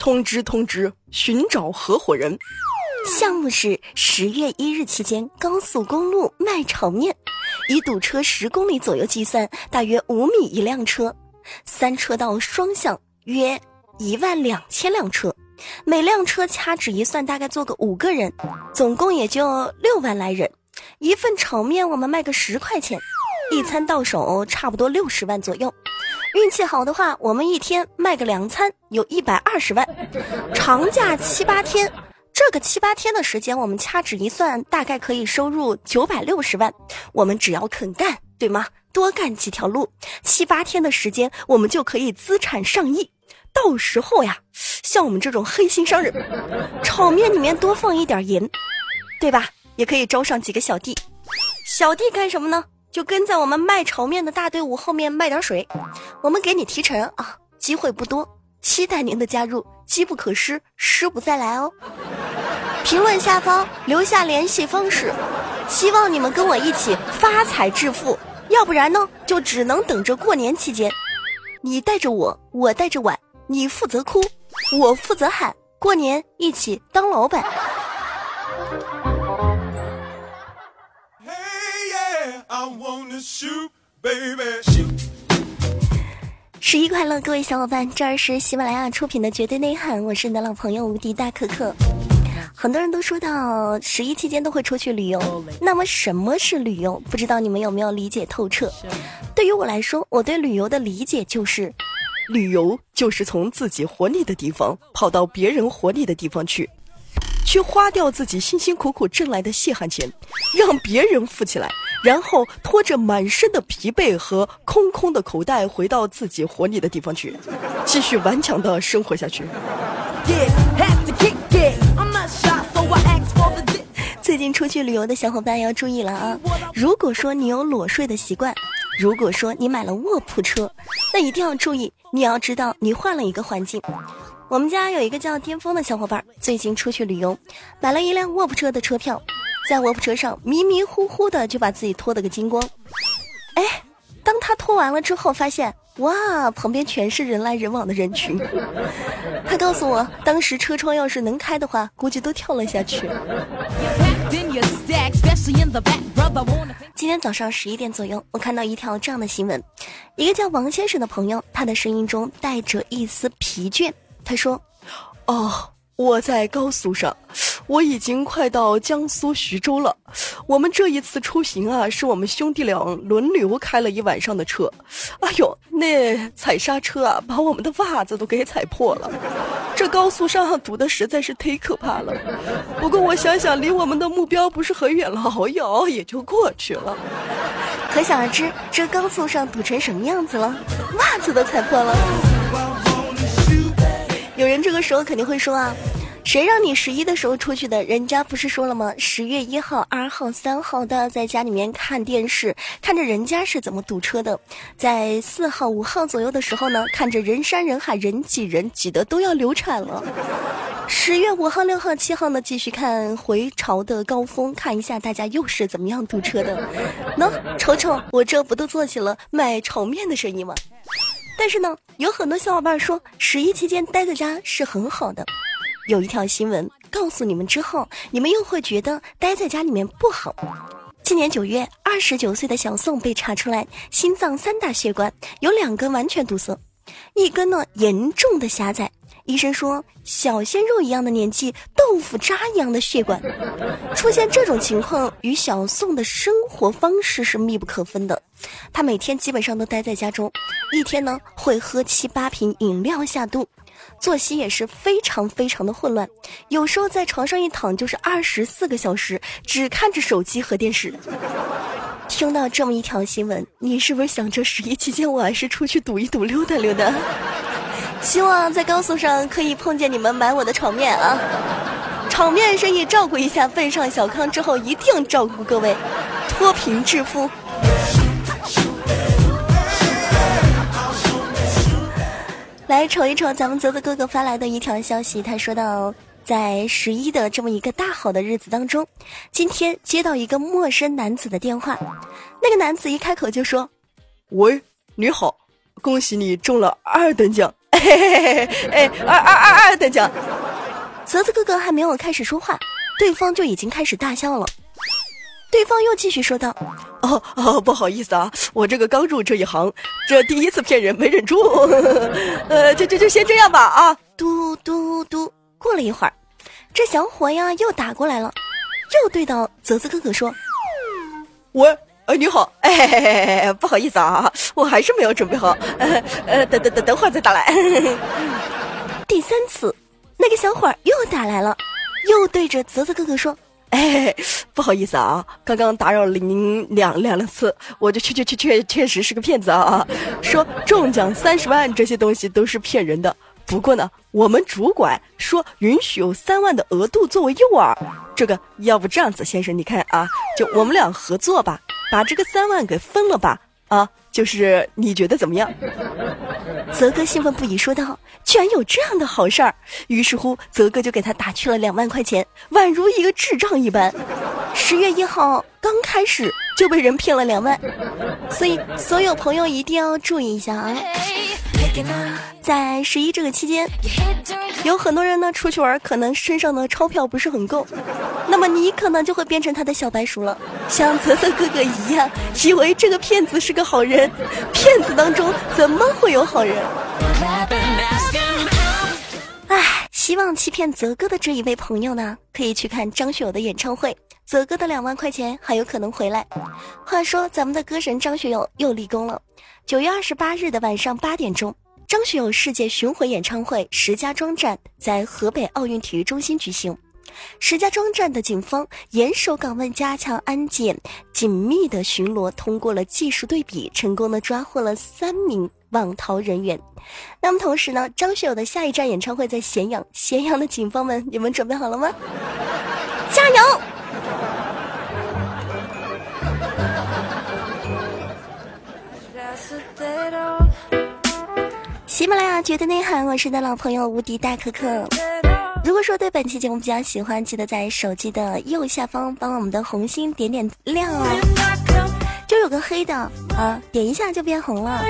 通知通知，寻找合伙人。项目是十月一日期间高速公路卖炒面，以堵车十公里左右计算，大约五米一辆车，三车道双向，约一万两千辆车，每辆车掐指一算，大概坐个五个人，总共也就六万来人。一份炒面我们卖个十块钱，一餐到手差不多六十万左右。运气好的话，我们一天卖个两餐有一百二十万。长假七八天。这个七八天的时间，我们掐指一算，大概可以收入九百六十万。我们只要肯干，对吗？多干几条路，七八天的时间，我们就可以资产上亿。到时候呀，像我们这种黑心商人，炒面里面多放一点盐，对吧？也可以招上几个小弟。小弟干什么呢？就跟在我们卖炒面的大队伍后面卖点水。我们给你提成啊，机会不多，期待您的加入，机不可失，失不再来哦。评论下方留下联系方式，希望你们跟我一起发财致富。要不然呢，就只能等着过年期间。你带着我，我带着碗，你负责哭，我负责喊。过年一起当老板。十一快乐，各位小伙伴，这儿是喜马拉雅出品的《绝对内涵》，我是你的老朋友无敌大可可。很多人都说到十一期间都会出去旅游，那么什么是旅游？不知道你们有没有理解透彻？对于我来说，我对旅游的理解就是，旅游就是从自己活腻的地方跑到别人活腻的地方去，去花掉自己辛辛苦苦挣来的血汗钱，让别人富起来，然后拖着满身的疲惫和空空的口袋回到自己活腻的地方去，继续顽强的生活下去。最近出去旅游的小伙伴要注意了啊！如果说你有裸睡的习惯，如果说你买了卧铺车，那一定要注意，你要知道你换了一个环境。我们家有一个叫巅峰的小伙伴，最近出去旅游，买了一辆卧铺车的车票，在卧铺车上迷迷糊糊的就把自己脱了个精光。哎，当他脱完了之后，发现。哇，旁边全是人来人往的人群。他告诉我，当时车窗要是能开的话，估计都跳了下去。今天早上十一点左右，我看到一条这样的新闻：一个叫王先生的朋友，他的声音中带着一丝疲倦。他说：“哦，我在高速上。”我已经快到江苏徐州了。我们这一次出行啊，是我们兄弟俩轮流开了一晚上的车。哎呦，那踩刹车啊，把我们的袜子都给踩破了。这高速上堵的实在是忒可怕了。不过我想想，离我们的目标不是很远了，熬一熬也就过去了。可想而知，这高速上堵成什么样子了，袜子都踩破了。有人这个时候肯定会说啊。谁让你十一的时候出去的？人家不是说了吗？十月一号、二号、三号都要在家里面看电视，看着人家是怎么堵车的。在四号、五号左右的时候呢，看着人山人海、人挤人，挤得都要流产了。十月五号、六号、七号呢，继续看回潮的高峰，看一下大家又是怎么样堵车的。喏，瞅瞅，我这不都做起了卖炒面的生意吗？但是呢，有很多小伙伴说，十一期间待在家是很好的。有一条新闻告诉你们之后，你们又会觉得待在家里面不好。今年九月，二十九岁的小宋被查出来心脏三大血管有两根完全堵塞，一根呢严重的狭窄。医生说，小鲜肉一样的年纪，豆腐渣一样的血管，出现这种情况与小宋的生活方式是密不可分的。他每天基本上都待在家中，一天呢会喝七八瓶饮料下肚。作息也是非常非常的混乱，有时候在床上一躺就是二十四个小时，只看着手机和电视。听到这么一条新闻，你是不是想着十一期间我还是出去赌一赌溜达溜达？希望在高速上可以碰见你们买我的炒面啊！炒面生意照顾一下，奔上小康之后一定照顾各位，脱贫致富。来瞅一瞅咱们泽泽哥哥发来的一条消息，他说到，在十一的这么一个大好的日子当中，今天接到一个陌生男子的电话，那个男子一开口就说：“喂，你好，恭喜你中了二等奖，嘿嘿嘿嘿哎，二二二二等奖。泽子哥哥还没有开始说话，对方就已经开始大笑了。对方又继续说道：“哦哦，不好意思啊，我这个刚入这一行，这第一次骗人没忍住，呃，就就就先这样吧啊。”嘟嘟嘟，过了一会儿，这小伙呀又打过来了，又对到泽子哥哥说：“喂，哎，你好，哎，不好意思啊，我还是没有准备好，呃，等等等等会儿再打来。”第三次。那个小伙儿又打来了，又对着泽泽哥哥说：“哎，不好意思啊，刚刚打扰了您两两次，我就确确确确确实是个骗子啊！说中奖三十万这些东西都是骗人的。不过呢，我们主管说允许有三万的额度作为诱饵。这个要不这样子，先生，你看啊，就我们俩合作吧，把这个三万给分了吧。”啊，就是你觉得怎么样？泽哥兴奋不已，说道：“居然有这样的好事儿！”于是乎，泽哥就给他打去了两万块钱，宛如一个智障一般。十月一号刚开始就被人骗了两万，所以所有朋友一定要注意一下啊！在十一这个期间，有很多人呢出去玩，可能身上的钞票不是很够，那么你可能就会变成他的小白鼠了，像泽泽哥哥一样，以为这个骗子是个好人，骗子当中怎么会有好人？希望欺骗泽哥的这一位朋友呢，可以去看张学友的演唱会，泽哥的两万块钱还有可能回来。话说，咱们的歌神张学友又立功了，九月二十八日的晚上八点钟。张学友世界巡回演唱会石家庄站在河北奥运体育中心举行，石家庄站的警方严守岗位，加强安检，紧密的巡逻，通过了技术对比，成功的抓获了三名网逃人员。那么同时呢，张学友的下一站演唱会在咸阳，咸阳的警方们，你们准备好了吗？加油！喜马拉雅绝对内涵，我是你的老朋友无敌大可可。如果说对本期节目比较喜欢，记得在手机的右下方帮我们的红心点点亮哦。就有个黑的啊，点一下就变红了。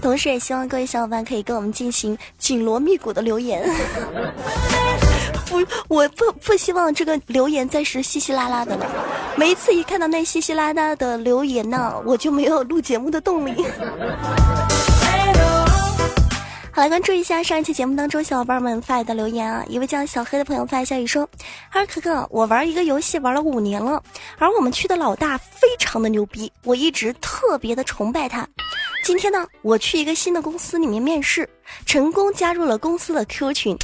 同时也希望各位小伙伴可以跟我们进行紧锣密鼓的留言。不，我不不希望这个留言再是稀稀拉拉的了。每一次一看到那稀稀拉拉的留言呢，我就没有录节目的动力。来关注一下上一期节目当中小伙伴们发来的留言啊！一位叫小黑的朋友发来消息说：“他说可可，我玩一个游戏玩了五年了，而我们区的老大非常的牛逼，我一直特别的崇拜他。今天呢，我去一个新的公司里面面试，成功加入了公司的 QQ 群，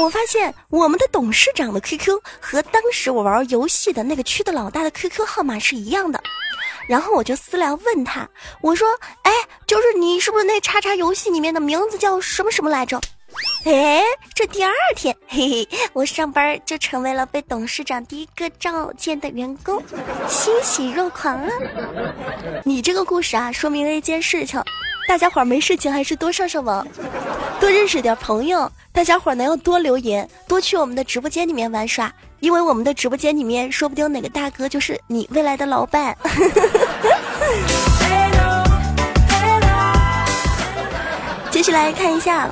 我发现我们的董事长的 QQ 和当时我玩游戏的那个区的老大的 QQ 号码是一样的。”然后我就私聊问他，我说：“哎，就是你是不是那叉叉游戏里面的名字叫什么什么来着？”哎，这第二天，嘿嘿，我上班就成为了被董事长第一个召见的员工，欣喜若狂啊！你这个故事啊，说明了一件事情：大家伙儿没事情还是多上上网，多认识点朋友。大家伙儿呢要多留言，多去我们的直播间里面玩耍。因为我们的直播间里面，说不定哪个大哥就是你未来的老板。接下来看一下。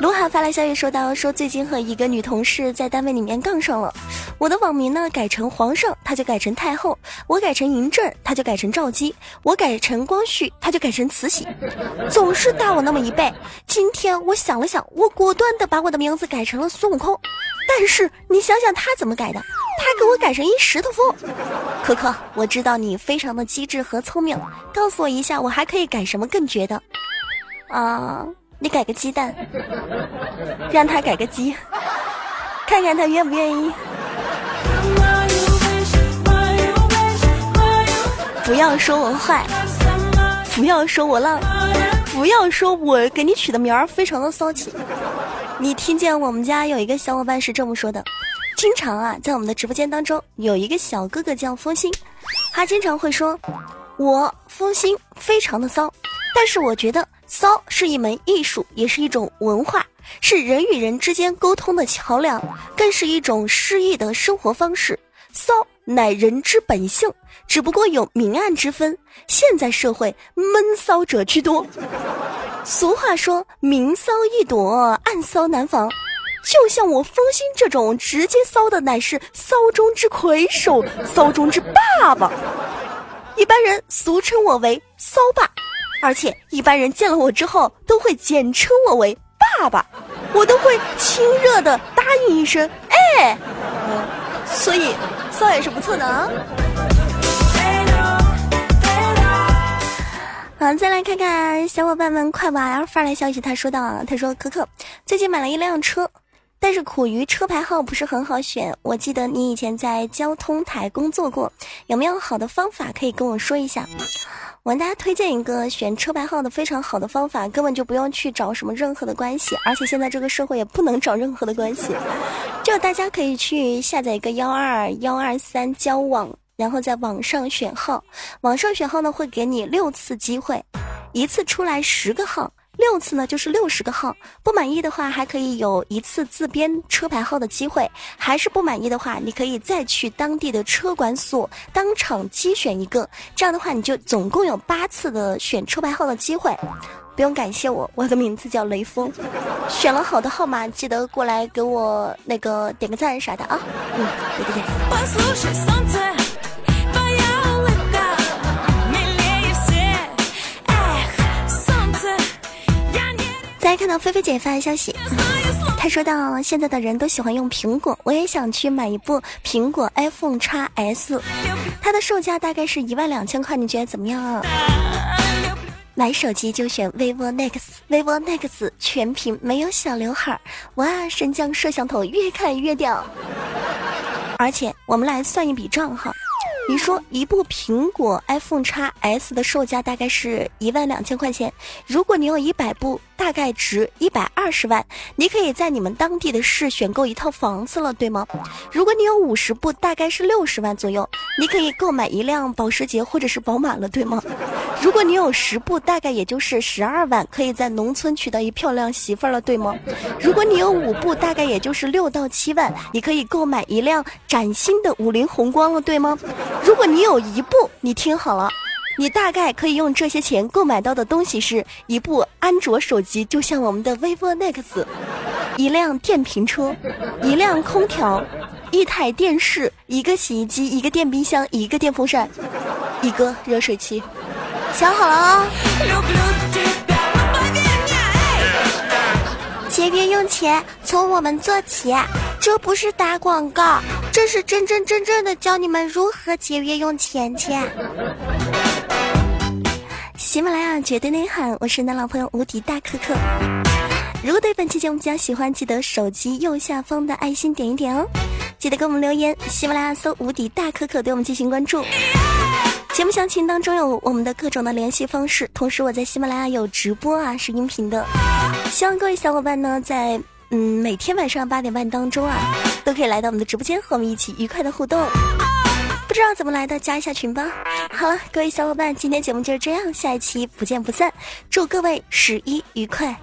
卢海发来消息说道：“说最近和一个女同事在单位里面杠上了，我的网名呢改成皇上，他就改成太后；我改成嬴政，他就改成赵姬；我改成光绪，他就改成慈禧，总是大我那么一倍。今天我想了想，我果断的把我的名字改成了孙悟空。但是你想想他怎么改的？他给我改成一石头缝。可可，我知道你非常的机智和聪明，告诉我一下，我还可以改什么更绝的？啊？”你改个鸡蛋，让他改个鸡，看看他愿不愿意。不要说我坏，不要说我浪，不要说我给你取的名儿非常的骚气。你听见我们家有一个小伙伴是这么说的：经常啊，在我们的直播间当中有一个小哥哥叫风心，他经常会说，我风心非常的骚，但是我觉得。骚是一门艺术，也是一种文化，是人与人之间沟通的桥梁，更是一种诗意的生活方式。骚乃人之本性，只不过有明暗之分。现在社会闷骚者居多，俗话说，明骚易躲，暗骚难防。就像我风心这种直接骚的，乃是骚中之魁首，骚中之霸吧。一般人俗称我为骚霸，而且一般人见了我之后都会简称我为爸爸，我都会亲热的答应一声，哎，所以骚也是不错的啊。好，再来看看小伙伴们快娃发来消息，他说道：“他说可可最近买了一辆车，但是苦于车牌号不是很好选。我记得你以前在交通台工作过，有没有好的方法可以跟我说一下？我给大家推荐一个选车牌号的非常好的方法，根本就不用去找什么任何的关系，而且现在这个社会也不能找任何的关系，就大家可以去下载一个幺二幺二三交往。”然后在网上选号，网上选号呢会给你六次机会，一次出来十个号，六次呢就是六十个号。不满意的话还可以有一次自编车牌号的机会，还是不满意的话，你可以再去当地的车管所当场机选一个，这样的话你就总共有八次的选车牌号的机会。不用感谢我，我的名字叫雷锋。选了好的号码，记得过来给我那个点个赞啥的啊。嗯，对对对。再看到菲菲姐发的消息，她说到现在的人都喜欢用苹果，我也想去买一部苹果 iPhone X S，它的售价大概是一万两千块，你觉得怎么样啊？买手机就选 vivo Nex，vivo Nex 全屏没有小刘海，哇，神将摄像头越看越屌，而且我们来算一笔账哈。你说一部苹果 iPhone X S 的售价大概是一万两千块钱，如果你有一百部，大概值一百二十万，你可以在你们当地的市选购一套房子了，对吗？如果你有五十部，大概是六十万左右，你可以购买一辆保时捷或者是宝马了，对吗？如果你有十部，大概也就是十二万，可以在农村娶到一漂亮媳妇了，对吗？如果你有五部，大概也就是六到七万，你可以购买一辆崭新的五菱宏光了，对吗？如果你有一部，你听好了，你大概可以用这些钱购买到的东西是一部安卓手机，就像我们的 vivo next，一辆电瓶车，一辆空调，一台电视，一个洗衣机，一个电冰箱，一个电风扇，一个热水器，想好了哦！节约用钱，从我们做起。这不是打广告，这是真真正正的教你们如何节约用钱钱。喜马拉雅绝对内涵，我是你的老朋友无敌大可可。如果对本期节目比较喜欢，记得手机右下方的爱心点一点哦。记得给我们留言，喜马拉雅搜无敌大可可，对我们进行关注。节目详情当中有我们的各种的联系方式，同时我在喜马拉雅有直播啊，是音频的。希望各位小伙伴呢在。嗯，每天晚上八点半当中啊，都可以来到我们的直播间和我们一起愉快的互动。不知道怎么来的，加一下群吧。好了，各位小伙伴，今天节目就是这样，下一期不见不散。祝各位十一愉快。